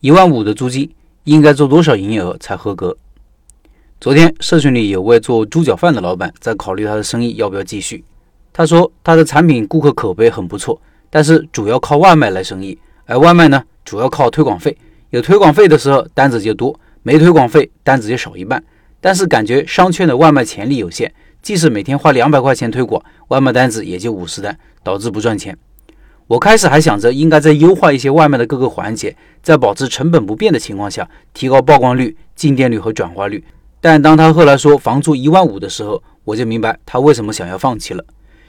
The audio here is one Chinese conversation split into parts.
一万五的租金应该做多少营业额才合格？昨天社群里有位做猪脚饭的老板在考虑他的生意要不要继续。他说他的产品顾客口碑很不错，但是主要靠外卖来生意，而外卖呢主要靠推广费。有推广费的时候单子就多，没推广费单子就少一半。但是感觉商圈的外卖潜力有限，即使每天花两百块钱推广，外卖单子也就五十单，导致不赚钱。我开始还想着应该再优化一些外卖的各个环节，在保持成本不变的情况下，提高曝光率、进店率和转化率。但当他后来说房租一万五的时候，我就明白他为什么想要放弃了。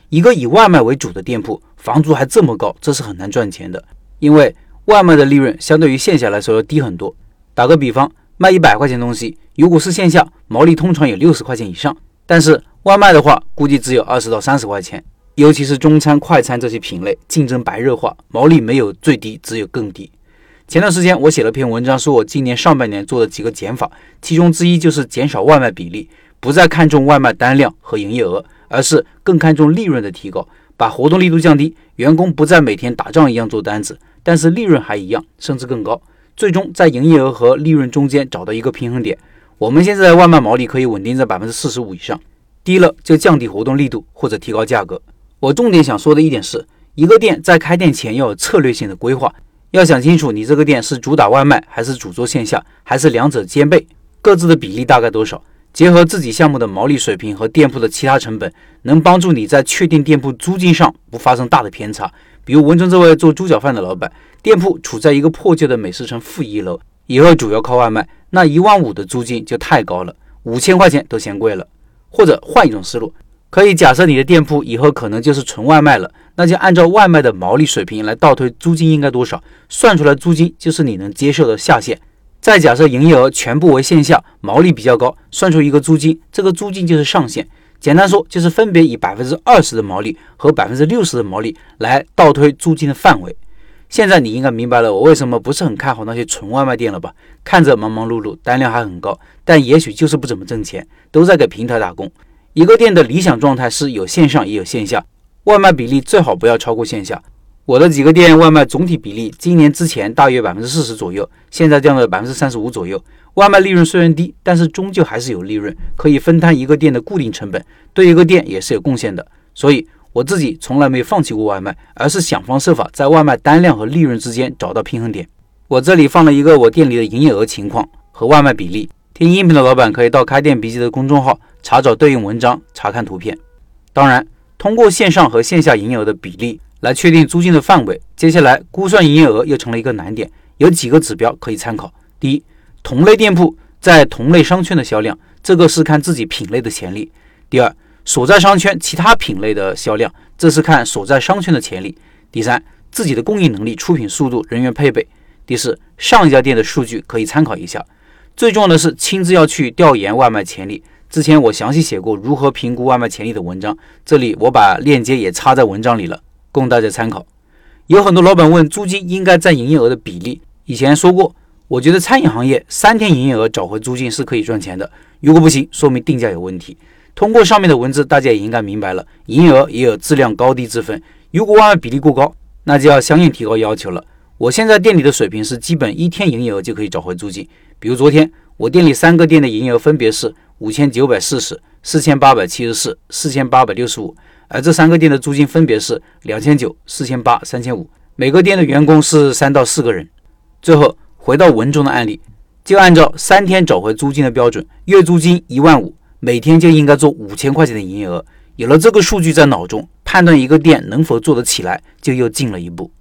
一个以外卖为主的店铺，房租还这么高，这是很难赚钱的。因为外卖的利润相对于线下来说要低很多。打个比方，卖一百块钱东西，如果是线下，毛利通常有六十块钱以上，但是外卖的话，估计只有二十到三十块钱。尤其是中餐、快餐这些品类，竞争白热化，毛利没有最低，只有更低。前段时间我写了篇文章，说我今年上半年做的几个减法，其中之一就是减少外卖比例，不再看重外卖单量和营业额，而是更看重利润的提高，把活动力度降低，员工不再每天打仗一样做单子，但是利润还一样，甚至更高，最终在营业额和利润中间找到一个平衡点。我们现在外卖毛利可以稳定在百分之四十五以上，低了就降低活动力度或者提高价格。我重点想说的一点是，一个店在开店前要有策略性的规划，要想清楚你这个店是主打外卖，还是主做线下，还是两者兼备，各自的比例大概多少？结合自己项目的毛利水平和店铺的其他成本，能帮助你在确定店铺租金上不发生大的偏差。比如文中这位做猪脚饭的老板，店铺处在一个破旧的美食城负一楼，以后主要靠外卖，那一万五的租金就太高了，五千块钱都嫌贵了。或者换一种思路。可以假设你的店铺以后可能就是纯外卖了，那就按照外卖的毛利水平来倒推租金应该多少，算出来租金就是你能接受的下限。再假设营业额全部为线下，毛利比较高，算出一个租金，这个租金就是上限。简单说就是分别以百分之二十的毛利和百分之六十的毛利来倒推租金的范围。现在你应该明白了我为什么不是很看好那些纯外卖店了吧？看着忙忙碌碌，单量还很高，但也许就是不怎么挣钱，都在给平台打工。一个店的理想状态是有线上也有线下，外卖比例最好不要超过线下。我的几个店外卖总体比例，今年之前大约百分之四十左右，现在降到百分之三十五左右。外卖利润虽然低，但是终究还是有利润，可以分摊一个店的固定成本，对一个店也是有贡献的。所以我自己从来没有放弃过外卖，而是想方设法在外卖单量和利润之间找到平衡点。我这里放了一个我店里的营业额情况和外卖比例。听音频的老板可以到开店笔记的公众号查找对应文章，查看图片。当然，通过线上和线下营业额的比例来确定租金的范围。接下来估算营业额又成了一个难点，有几个指标可以参考。第一，同类店铺在同类商圈的销量，这个是看自己品类的潜力。第二，所在商圈其他品类的销量，这是看所在商圈的潜力。第三，自己的供应能力、出品速度、人员配备。第四，上一家店的数据可以参考一下。最重要的是亲自要去调研外卖潜力。之前我详细写过如何评估外卖潜力的文章，这里我把链接也插在文章里了，供大家参考。有很多老板问租金应该占营业额的比例，以前说过，我觉得餐饮行业三天营业额找回租金是可以赚钱的。如果不行，说明定价有问题。通过上面的文字，大家也应该明白了，营业额也有质量高低之分。如果外卖比例过高，那就要相应提高要求了。我现在店里的水平是基本一天营业额就可以找回租金。比如昨天我店里三个店的营业额分别是五千九百四十四千八百七十四四千八百六十五，而这三个店的租金分别是两千九四千八三千五。每个店的员工是三到四个人。最后回到文中的案例，就按照三天找回租金的标准，月租金一万五，每天就应该做五千块钱的营业额。有了这个数据在脑中，判断一个店能否做得起来，就又近了一步。